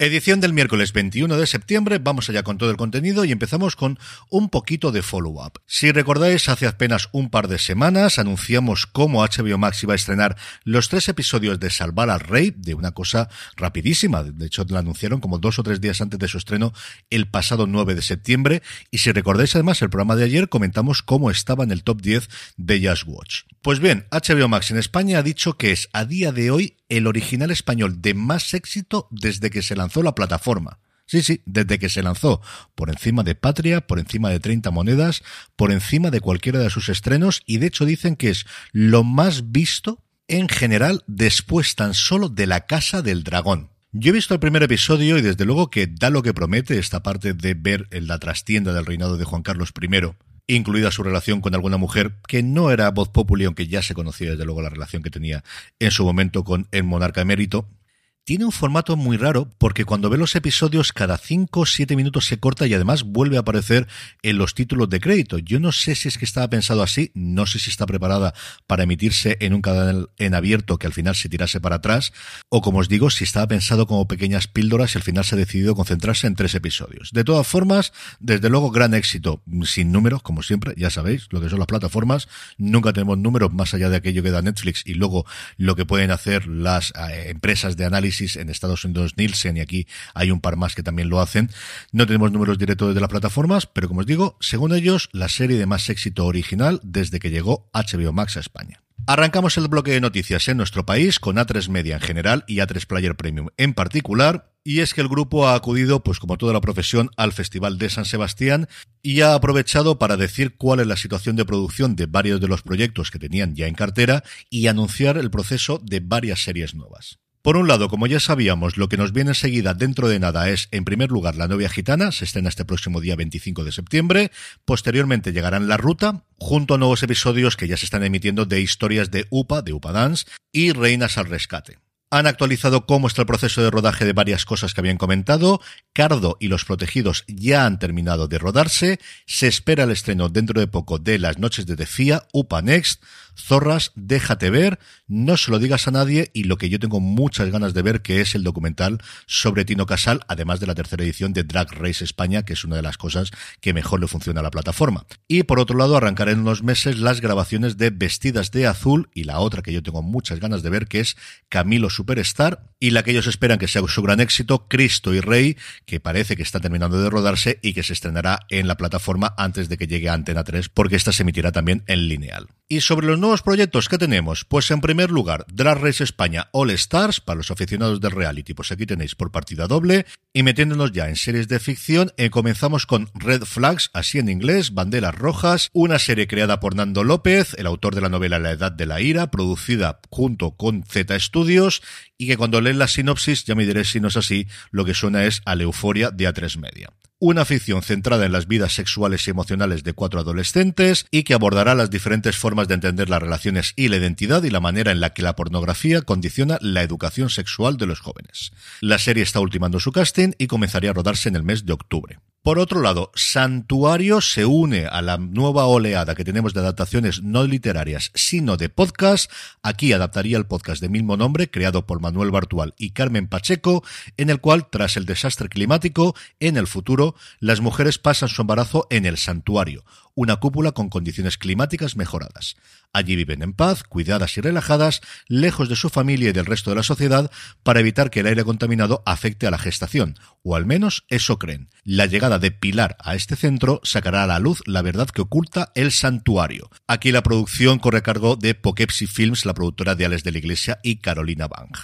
Edición del miércoles 21 de septiembre, vamos allá con todo el contenido y empezamos con un poquito de follow-up. Si recordáis, hace apenas un par de semanas anunciamos cómo HBO Max iba a estrenar los tres episodios de Salvar al Rey, de una cosa rapidísima, de hecho la anunciaron como dos o tres días antes de su estreno el pasado 9 de septiembre, y si recordáis además el programa de ayer comentamos cómo estaba en el top 10 de Just Watch. Pues bien, HBO Max en España ha dicho que es a día de hoy el original español de más éxito desde que se lanzó la plataforma. Sí, sí, desde que se lanzó, por encima de Patria, por encima de 30 monedas, por encima de cualquiera de sus estrenos, y de hecho dicen que es lo más visto en general después tan solo de La Casa del Dragón. Yo he visto el primer episodio y desde luego que da lo que promete esta parte de ver en la trastienda del reinado de Juan Carlos I, incluida su relación con alguna mujer que no era voz populi, aunque ya se conocía desde luego la relación que tenía en su momento con el monarca emérito, tiene un formato muy raro porque cuando ve los episodios cada 5 o 7 minutos se corta y además vuelve a aparecer en los títulos de crédito. Yo no sé si es que estaba pensado así, no sé si está preparada para emitirse en un canal en abierto que al final se tirase para atrás o como os digo, si estaba pensado como pequeñas píldoras y al final se ha decidido concentrarse en tres episodios. De todas formas, desde luego gran éxito, sin números, como siempre, ya sabéis lo que son las plataformas, nunca tenemos números más allá de aquello que da Netflix y luego lo que pueden hacer las eh, empresas de análisis en Estados Unidos Nielsen y aquí hay un par más que también lo hacen. No tenemos números directos de las plataformas, pero como os digo, según ellos, la serie de más éxito original desde que llegó HBO Max a España. Arrancamos el bloque de noticias en nuestro país con A3 Media en general y A3 Player Premium en particular. Y es que el grupo ha acudido, pues como toda la profesión, al Festival de San Sebastián y ha aprovechado para decir cuál es la situación de producción de varios de los proyectos que tenían ya en cartera y anunciar el proceso de varias series nuevas. Por un lado, como ya sabíamos, lo que nos viene enseguida dentro de nada es, en primer lugar, La novia gitana, se estrena este próximo día 25 de septiembre, posteriormente llegarán La Ruta, junto a nuevos episodios que ya se están emitiendo de historias de UPA, de UPA Dance, y Reinas al Rescate. Han actualizado cómo está el proceso de rodaje de varias cosas que habían comentado. Cardo y Los Protegidos ya han terminado de rodarse. Se espera el estreno dentro de poco de Las Noches de Defía, UPA Next. Zorras, déjate ver, no se lo digas a nadie y lo que yo tengo muchas ganas de ver que es el documental sobre Tino Casal, además de la tercera edición de Drag Race España, que es una de las cosas que mejor le funciona a la plataforma. Y por otro lado, arrancaré en unos meses las grabaciones de Vestidas de Azul y la otra que yo tengo muchas ganas de ver que es Camilo Superstar y la que ellos esperan que sea su gran éxito, Cristo y Rey, que parece que está terminando de rodarse y que se estrenará en la plataforma antes de que llegue a Antena 3 porque esta se emitirá también en lineal. Y sobre los nuevos proyectos que tenemos, pues en primer lugar, Drag Race España All Stars, para los aficionados del reality, pues aquí tenéis por partida doble, y metiéndonos ya en series de ficción, eh, comenzamos con Red Flags, así en inglés, Banderas Rojas, una serie creada por Nando López, el autor de la novela La Edad de la Ira, producida junto con Z Studios, y que cuando leen la sinopsis, ya me diré si no es así, lo que suena es a la euforia de A3 Media una ficción centrada en las vidas sexuales y emocionales de cuatro adolescentes y que abordará las diferentes formas de entender las relaciones y la identidad y la manera en la que la pornografía condiciona la educación sexual de los jóvenes. La serie está ultimando su casting y comenzaría a rodarse en el mes de octubre. Por otro lado, Santuario se une a la nueva oleada que tenemos de adaptaciones no literarias, sino de podcast. Aquí adaptaría el podcast de mismo nombre, creado por Manuel Bartual y Carmen Pacheco, en el cual, tras el desastre climático, en el futuro, las mujeres pasan su embarazo en el santuario, una cúpula con condiciones climáticas mejoradas. Allí viven en paz, cuidadas y relajadas, lejos de su familia y del resto de la sociedad, para evitar que el aire contaminado afecte a la gestación, o al menos eso creen. La llegada de Pilar a este centro sacará a la luz la verdad que oculta el santuario. Aquí la producción corre cargo de Poughkeepsie Films, la productora de Ales de la Iglesia y Carolina Bang.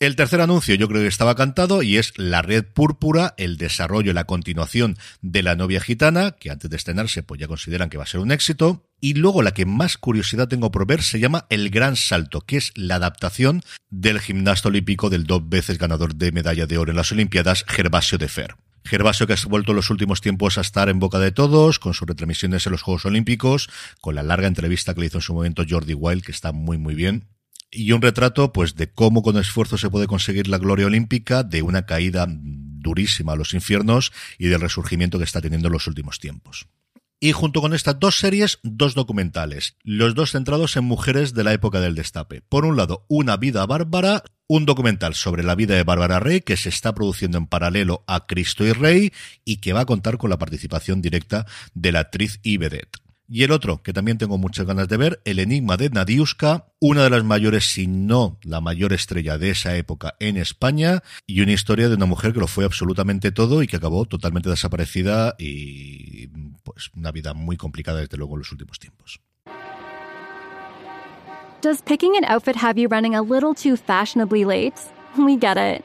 El tercer anuncio yo creo que estaba cantado y es La Red Púrpura, el desarrollo y la continuación de La novia gitana, que antes de estrenarse pues ya consideran que va a ser un éxito. Y luego la que más curiosidad tengo por ver se llama El Gran Salto, que es la adaptación del gimnasta olímpico del dos veces ganador de medalla de oro en las Olimpiadas, Gervasio de Fer. Gervasio que ha vuelto en los últimos tiempos a estar en boca de todos, con sus retransmisiones en los Juegos Olímpicos, con la larga entrevista que le hizo en su momento Jordi Wild, que está muy muy bien y un retrato pues de cómo con esfuerzo se puede conseguir la gloria olímpica, de una caída durísima a los infiernos y del resurgimiento que está teniendo en los últimos tiempos. Y junto con estas dos series, dos documentales, los dos centrados en mujeres de la época del destape. Por un lado, Una vida bárbara, un documental sobre la vida de Bárbara Rey que se está produciendo en paralelo a Cristo y Rey y que va a contar con la participación directa de la actriz y y el otro, que también tengo muchas ganas de ver, El Enigma de Nadiuska, una de las mayores, si no la mayor estrella de esa época en España, y una historia de una mujer que lo fue absolutamente todo y que acabó totalmente desaparecida y pues una vida muy complicada desde luego en los últimos tiempos. Does picking an outfit have you running a little too fashionably late? We get it.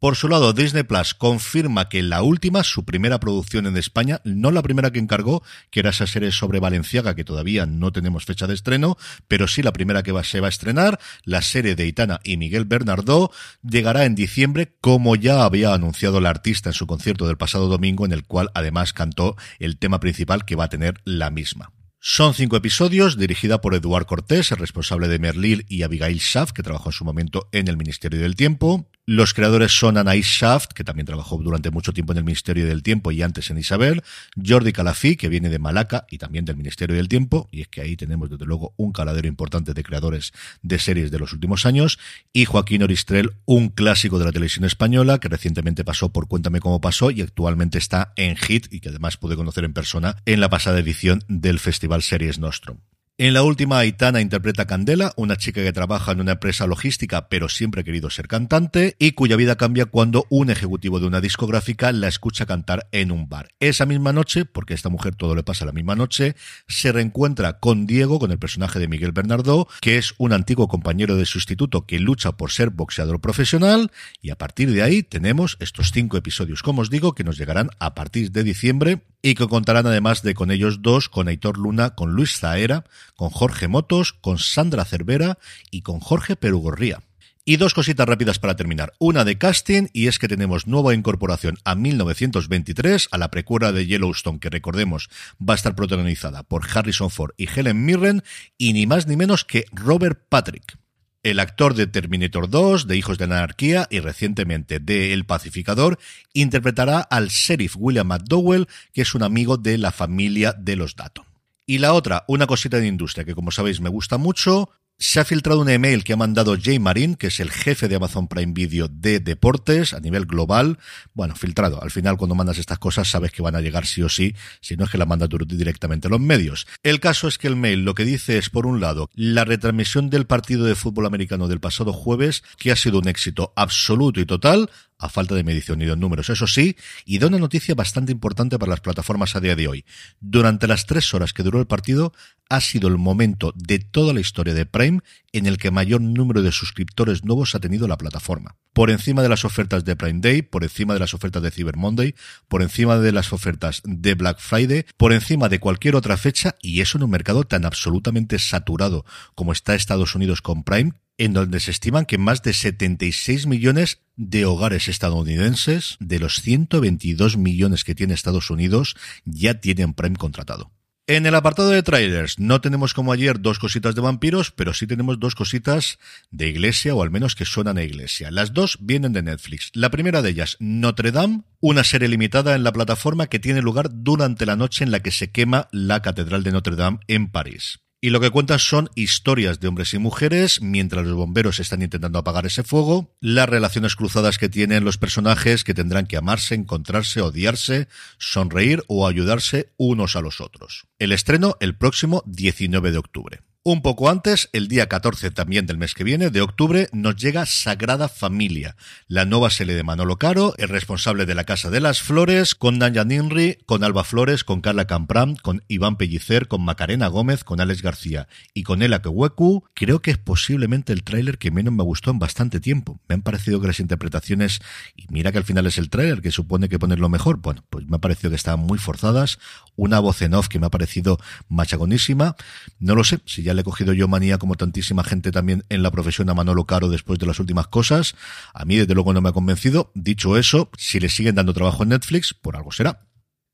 Por su lado, Disney Plus confirma que la última, su primera producción en España, no la primera que encargó, que era esa serie sobre Valenciaga, que todavía no tenemos fecha de estreno, pero sí la primera que se va a estrenar, la serie de Itana y Miguel Bernardó, llegará en diciembre, como ya había anunciado el artista en su concierto del pasado domingo, en el cual además cantó el tema principal que va a tener la misma. Son cinco episodios, dirigida por Eduard Cortés, el responsable de Merlil, y Abigail Schaff, que trabajó en su momento en el Ministerio del Tiempo. Los creadores son Anaïs Shaft, que también trabajó durante mucho tiempo en el Ministerio del Tiempo y antes en Isabel, Jordi Calafí, que viene de Malaca y también del Ministerio del Tiempo, y es que ahí tenemos desde luego un caladero importante de creadores de series de los últimos años, y Joaquín Oristrel, un clásico de la televisión española que recientemente pasó por Cuéntame cómo pasó y actualmente está en Hit y que además pude conocer en persona en la pasada edición del Festival Series Nostrum. En la última, Aitana interpreta a Candela, una chica que trabaja en una empresa logística pero siempre ha querido ser cantante y cuya vida cambia cuando un ejecutivo de una discográfica la escucha cantar en un bar. Esa misma noche, porque a esta mujer todo le pasa la misma noche, se reencuentra con Diego, con el personaje de Miguel Bernardo, que es un antiguo compañero de sustituto que lucha por ser boxeador profesional y a partir de ahí tenemos estos cinco episodios, como os digo, que nos llegarán a partir de diciembre y que contarán además de con ellos dos, con Aitor Luna, con Luis Zaera, con Jorge Motos, con Sandra Cervera y con Jorge Perugorría. Y dos cositas rápidas para terminar. Una de casting, y es que tenemos nueva incorporación a 1923, a la precuela de Yellowstone, que recordemos va a estar protagonizada por Harrison Ford y Helen Mirren, y ni más ni menos que Robert Patrick el actor de Terminator 2, de Hijos de la Anarquía y recientemente de El Pacificador, interpretará al sheriff William McDowell, que es un amigo de la familia de los Datton. Y la otra, una cosita de industria que como sabéis me gusta mucho, se ha filtrado un email que ha mandado Jay Marin, que es el jefe de Amazon Prime Video de deportes a nivel global. Bueno, filtrado. Al final, cuando mandas estas cosas, sabes que van a llegar sí o sí, si no es que la mandas directamente a los medios. El caso es que el mail lo que dice es, por un lado, la retransmisión del partido de fútbol americano del pasado jueves, que ha sido un éxito absoluto y total, a falta de medición y de números, eso sí, y da una noticia bastante importante para las plataformas a día de hoy. Durante las tres horas que duró el partido, ha sido el momento de toda la historia de Prime en el que mayor número de suscriptores nuevos ha tenido la plataforma. Por encima de las ofertas de Prime Day, por encima de las ofertas de Cyber Monday, por encima de las ofertas de Black Friday, por encima de cualquier otra fecha, y eso en un mercado tan absolutamente saturado como está Estados Unidos con Prime, en donde se estiman que más de 76 millones de hogares estadounidenses, de los 122 millones que tiene Estados Unidos, ya tienen Prime contratado. En el apartado de trailers no tenemos como ayer dos cositas de vampiros, pero sí tenemos dos cositas de iglesia, o al menos que suenan a iglesia. Las dos vienen de Netflix. La primera de ellas, Notre Dame, una serie limitada en la plataforma que tiene lugar durante la noche en la que se quema la Catedral de Notre Dame en París. Y lo que cuentan son historias de hombres y mujeres mientras los bomberos están intentando apagar ese fuego, las relaciones cruzadas que tienen los personajes que tendrán que amarse, encontrarse, odiarse, sonreír o ayudarse unos a los otros. El estreno el próximo 19 de octubre. Un poco antes, el día 14 también del mes que viene, de octubre, nos llega Sagrada Familia, la nueva serie de Manolo Caro, el responsable de la Casa de las Flores, con Nanya Ninri, con Alba Flores, con Carla Campram, con Iván Pellicer, con Macarena Gómez, con Alex García y con Ela Keweku. Creo que es posiblemente el tráiler que menos me gustó en bastante tiempo. Me han parecido que las interpretaciones, y mira que al final es el tráiler que supone que ponerlo mejor, bueno, pues me ha parecido que estaban muy forzadas, una voz en off que me ha parecido machagonísima. No lo sé, si ya le he cogido yo manía como tantísima gente también en la profesión a Manolo Caro después de las últimas cosas. A mí desde luego no me ha convencido. Dicho eso, si le siguen dando trabajo en Netflix, por algo será.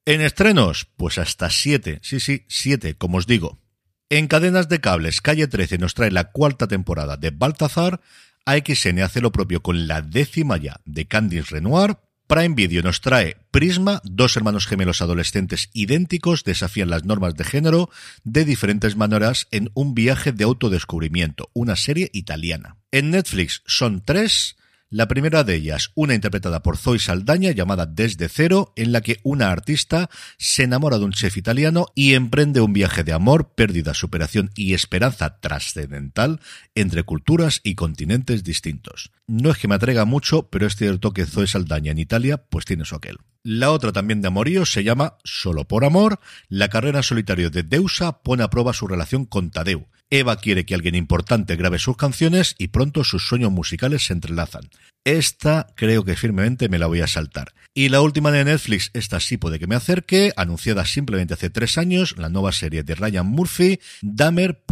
En estrenos, pues hasta siete, sí, sí, siete, como os digo. En cadenas de cables, Calle 13 nos trae la cuarta temporada de Baltazar, AXN hace lo propio con la décima ya de Candice Renoir, Prime Video nos trae Prisma, dos hermanos gemelos adolescentes idénticos desafían las normas de género de diferentes maneras en un viaje de autodescubrimiento, una serie italiana. En Netflix son tres, la primera de ellas, una interpretada por Zoe Saldaña llamada Desde Cero, en la que una artista se enamora de un chef italiano y emprende un viaje de amor, pérdida, superación y esperanza trascendental entre culturas y continentes distintos. No es que me atraiga mucho, pero es cierto que Zoe Saldaña en Italia pues tiene su aquel. La otra también de amorío se llama Solo por Amor. La carrera solitario de Deusa pone a prueba su relación con Tadeu, Eva quiere que alguien importante grabe sus canciones y pronto sus sueños musicales se entrelazan. Esta creo que firmemente me la voy a saltar. Y la última de Netflix, esta sí puede que me acerque, anunciada simplemente hace tres años, la nueva serie de Ryan Murphy, Dahmer.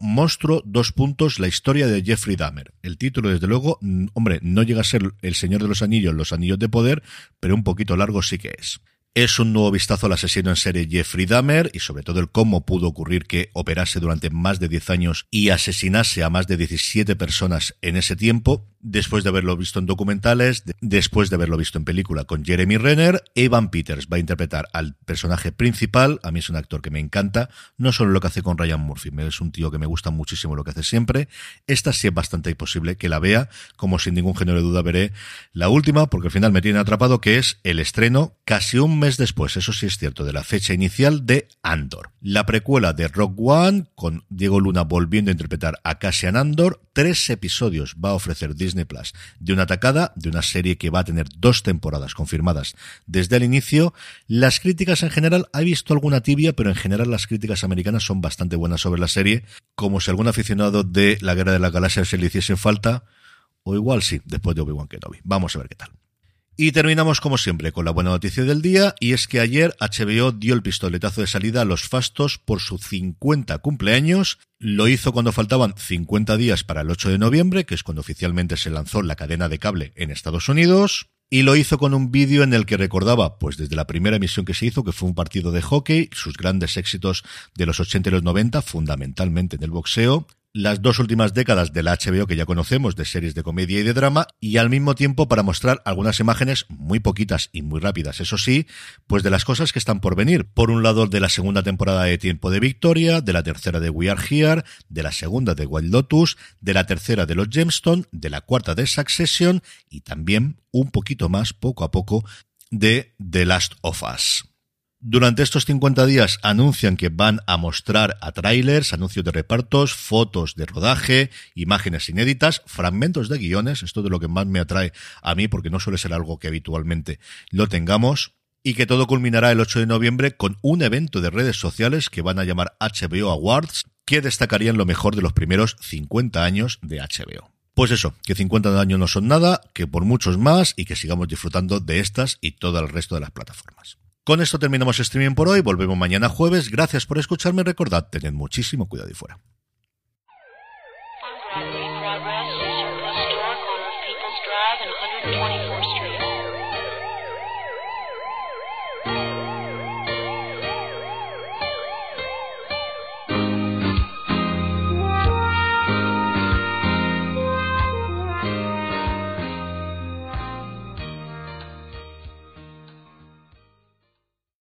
Monstruo, dos puntos, la historia de Jeffrey Dahmer. El título, desde luego, mm, hombre, no llega a ser El Señor de los Anillos, Los Anillos de Poder, pero un poquito largo sí que es. Es un nuevo vistazo al asesino en serie Jeffrey Dahmer y sobre todo el cómo pudo ocurrir que operase durante más de 10 años y asesinase a más de 17 personas en ese tiempo después de haberlo visto en documentales, después de haberlo visto en película con Jeremy Renner, Evan Peters va a interpretar al personaje principal. A mí es un actor que me encanta, no solo lo que hace con Ryan Murphy, es un tío que me gusta muchísimo lo que hace siempre. Esta sí es bastante imposible que la vea, como sin ningún género de duda veré la última, porque al final me tiene atrapado, que es el estreno casi un mes después, eso sí es cierto, de la fecha inicial de Andor. La precuela de Rock One, con Diego Luna volviendo a interpretar a Cassian Andor, tres episodios va a ofrecer Disney Disney Plus, de una atacada, de una serie que va a tener dos temporadas confirmadas desde el inicio. Las críticas en general, ha visto alguna tibia, pero en general las críticas americanas son bastante buenas sobre la serie, como si algún aficionado de la Guerra de la Galaxia se le hiciese falta, o igual sí, después de Obi-Wan Kenobi. Vamos a ver qué tal. Y terminamos como siempre con la buena noticia del día y es que ayer HBO dio el pistoletazo de salida a los fastos por su 50 cumpleaños. Lo hizo cuando faltaban 50 días para el 8 de noviembre, que es cuando oficialmente se lanzó la cadena de cable en Estados Unidos. Y lo hizo con un vídeo en el que recordaba, pues desde la primera emisión que se hizo, que fue un partido de hockey, sus grandes éxitos de los 80 y los 90, fundamentalmente en el boxeo, las dos últimas décadas del HBO que ya conocemos de series de comedia y de drama y al mismo tiempo para mostrar algunas imágenes muy poquitas y muy rápidas, eso sí, pues de las cosas que están por venir. Por un lado de la segunda temporada de Tiempo de Victoria, de la tercera de We Are Here, de la segunda de Wild Lotus, de la tercera de los Gemstone, de la cuarta de Succession y también un poquito más, poco a poco, de The Last of Us. Durante estos 50 días anuncian que van a mostrar a trailers, anuncios de repartos, fotos de rodaje, imágenes inéditas, fragmentos de guiones, esto de lo que más me atrae a mí porque no suele ser algo que habitualmente lo tengamos, y que todo culminará el 8 de noviembre con un evento de redes sociales que van a llamar HBO Awards, que destacarían lo mejor de los primeros 50 años de HBO. Pues eso, que 50 años no son nada, que por muchos más y que sigamos disfrutando de estas y todo el resto de las plataformas. Con esto terminamos streaming por hoy, volvemos mañana jueves, gracias por escucharme, recordad, tened muchísimo cuidado y fuera.